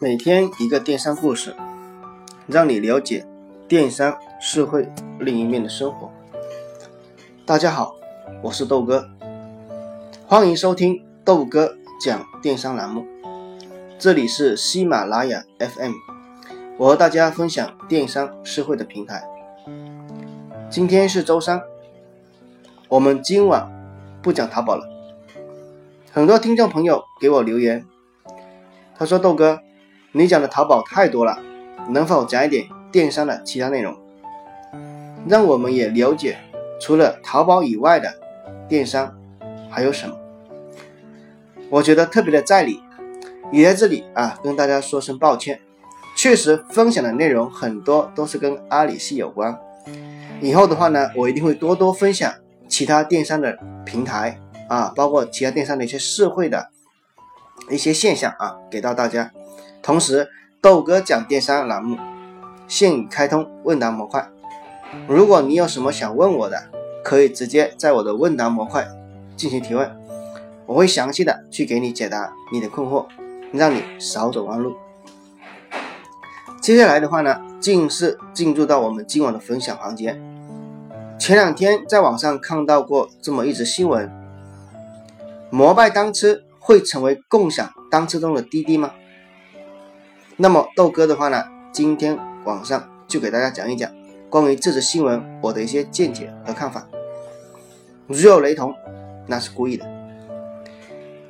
每天一个电商故事，让你了解电商社会另一面的生活。大家好，我是豆哥，欢迎收听豆哥讲电商栏目。这里是喜马拉雅 FM，我和大家分享电商社会的平台。今天是周三，我们今晚不讲淘宝了。很多听众朋友给我留言。他说：“豆哥，你讲的淘宝太多了，能否讲一点电商的其他内容，让我们也了解除了淘宝以外的电商还有什么？”我觉得特别的在理，也在这里啊跟大家说声抱歉。确实分享的内容很多都是跟阿里系有关，以后的话呢，我一定会多多分享其他电商的平台啊，包括其他电商的一些社会的。一些现象啊，给到大家。同时，豆哥讲电商栏目现已开通问答模块，如果你有什么想问我的，可以直接在我的问答模块进行提问，我会详细的去给你解答你的困惑，让你少走弯路。接下来的话呢，正式进入到我们今晚的分享环节。前两天在网上看到过这么一则新闻：摩拜单车。会成为共享单车中的滴滴吗？那么豆哥的话呢，今天晚上就给大家讲一讲关于这则新闻我的一些见解和看法。如有雷同，那是故意的。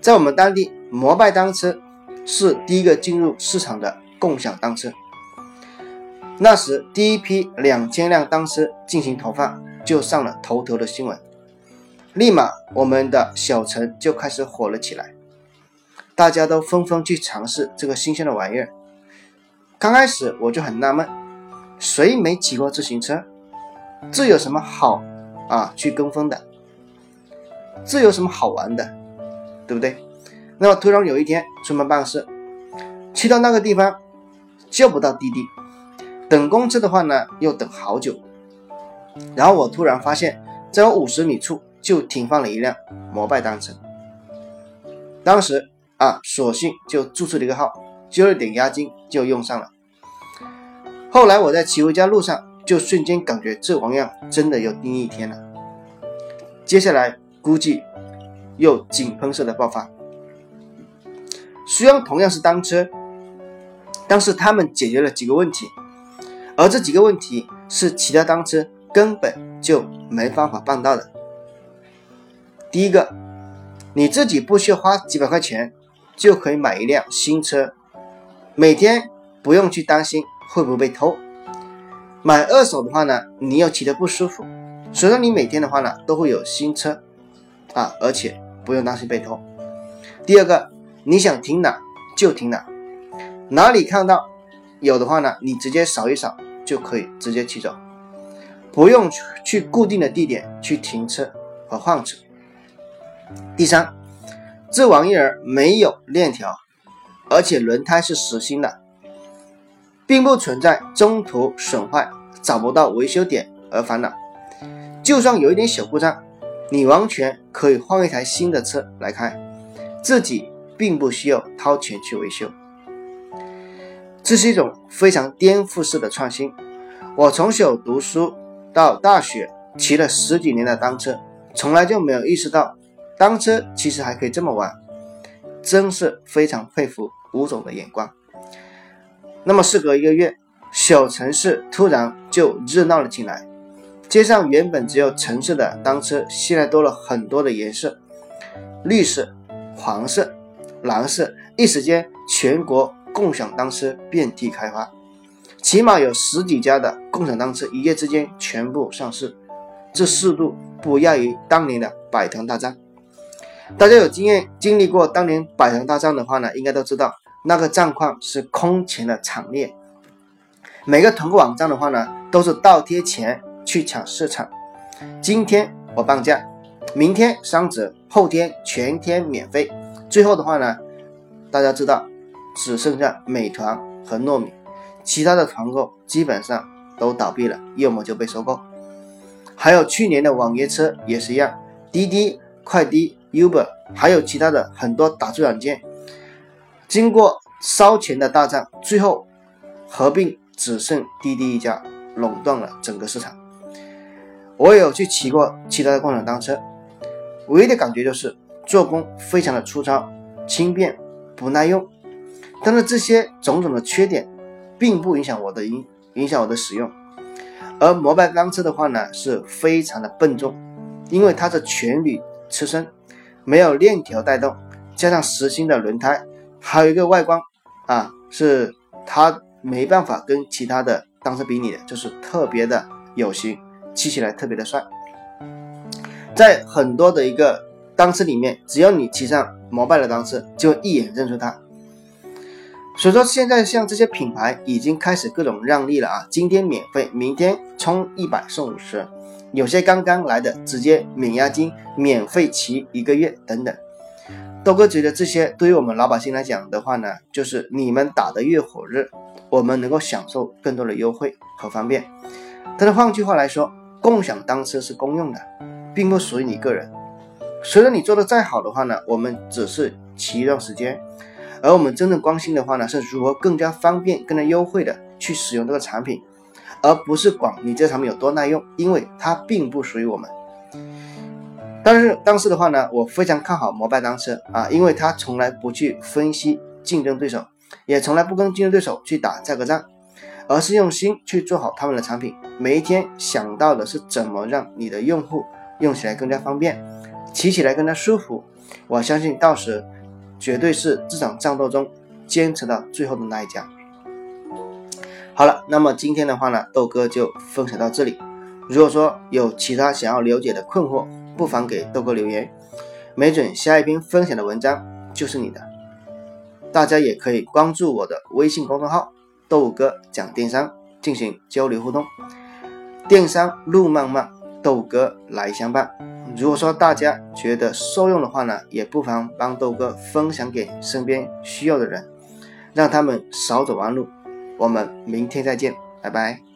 在我们当地，摩拜单车是第一个进入市场的共享单车。那时第一批两千辆单车进行投放，就上了头条的新闻，立马我们的小城就开始火了起来。大家都纷纷去尝试这个新鲜的玩意儿。刚开始我就很纳闷，谁没骑过自行车？这有什么好啊？去跟风的？这有什么好玩的？对不对？那么突然有一天出门办事，去到那个地方叫不到滴滴，等公车的话呢又等好久。然后我突然发现，在我五十米处就停放了一辆摩拜单车。当时。啊，索性就注册了一个号，交了点押金就用上了。后来我在骑回家路上，就瞬间感觉这玩意儿真的要盯一天了。接下来估计又井喷式的爆发。虽然同样是单车，但是他们解决了几个问题，而这几个问题是其他单车根本就没办法办到的。第一个，你自己不需要花几百块钱。就可以买一辆新车，每天不用去担心会不会被偷。买二手的话呢，你又骑得不舒服，所以说你每天的话呢，都会有新车啊，而且不用担心被偷。第二个，你想停哪就停哪，哪里看到有的话呢，你直接扫一扫就可以直接骑走，不用去固定的地点去停车和换车。第三。这玩意儿没有链条，而且轮胎是实心的，并不存在中途损坏、找不到维修点而烦恼。就算有一点小故障，你完全可以换一台新的车来开，自己并不需要掏钱去维修。这是一种非常颠覆式的创新。我从小读书到大学，骑了十几年的单车，从来就没有意识到。单车其实还可以这么玩，真是非常佩服吴总的眼光。那么事隔一个月，小城市突然就热闹了起来，街上原本只有橙色的单车，现在多了很多的颜色，绿色、黄色、蓝色，一时间全国共享单车遍地开花，起码有十几家的共享单车一夜之间全部上市，这速度不亚于当年的百团大战。大家有经验经历过当年百团大战的话呢，应该都知道那个战况是空前的惨烈。每个团购网站的话呢，都是倒贴钱去抢市场。今天我半价，明天三折，后天全天免费。最后的话呢，大家知道只剩下美团和糯米，其他的团购基本上都倒闭了，要么就被收购。还有去年的网约车也是一样，滴滴快滴。Uber 还有其他的很多打车软件，经过烧钱的大战，最后合并只剩滴滴一家垄断了整个市场。我有去骑过其他的共享单车，唯一的感觉就是做工非常的粗糙、轻便、不耐用。但是这些种种的缺点，并不影响我的影影响我的使用。而摩拜单车的话呢，是非常的笨重，因为它是全铝车身，没有链条带动，加上实心的轮胎，还有一个外观啊，是它没办法跟其他的单车比拟的，就是特别的有型。骑起来特别的帅，在很多的一个单车里面，只要你骑上摩拜的单车，就一眼认出它。所以说，现在像这些品牌已经开始各种让利了啊，今天免费，明天充一百送五十，有些刚刚来的直接免押金，免费骑一个月等等。豆哥觉得这些对于我们老百姓来讲的话呢，就是你们打的越火热，我们能够享受更多的优惠和方便。但是换句话来说，共享单车是公用的，并不属于你个人。虽然你做的再好的话呢，我们只是骑一段时间，而我们真正关心的话呢，是如何更加方便、更加优惠的去使用这个产品，而不是管你这产品有多耐用，因为它并不属于我们。但是，但是的话呢，我非常看好摩拜单车啊，因为他从来不去分析竞争对手，也从来不跟竞争对手去打价格战。而是用心去做好他们的产品，每一天想到的是怎么让你的用户用起来更加方便，骑起来更加舒服。我相信到时绝对是这场战斗中坚持到最后的那一家。好了，那么今天的话呢，豆哥就分享到这里。如果说有其他想要了解的困惑，不妨给豆哥留言，没准下一篇分享的文章就是你的。大家也可以关注我的微信公众号。豆哥讲电商，进行交流互动，电商路漫漫，豆哥来相伴。如果说大家觉得受用的话呢，也不妨帮豆哥分享给身边需要的人，让他们少走弯路。我们明天再见，拜拜。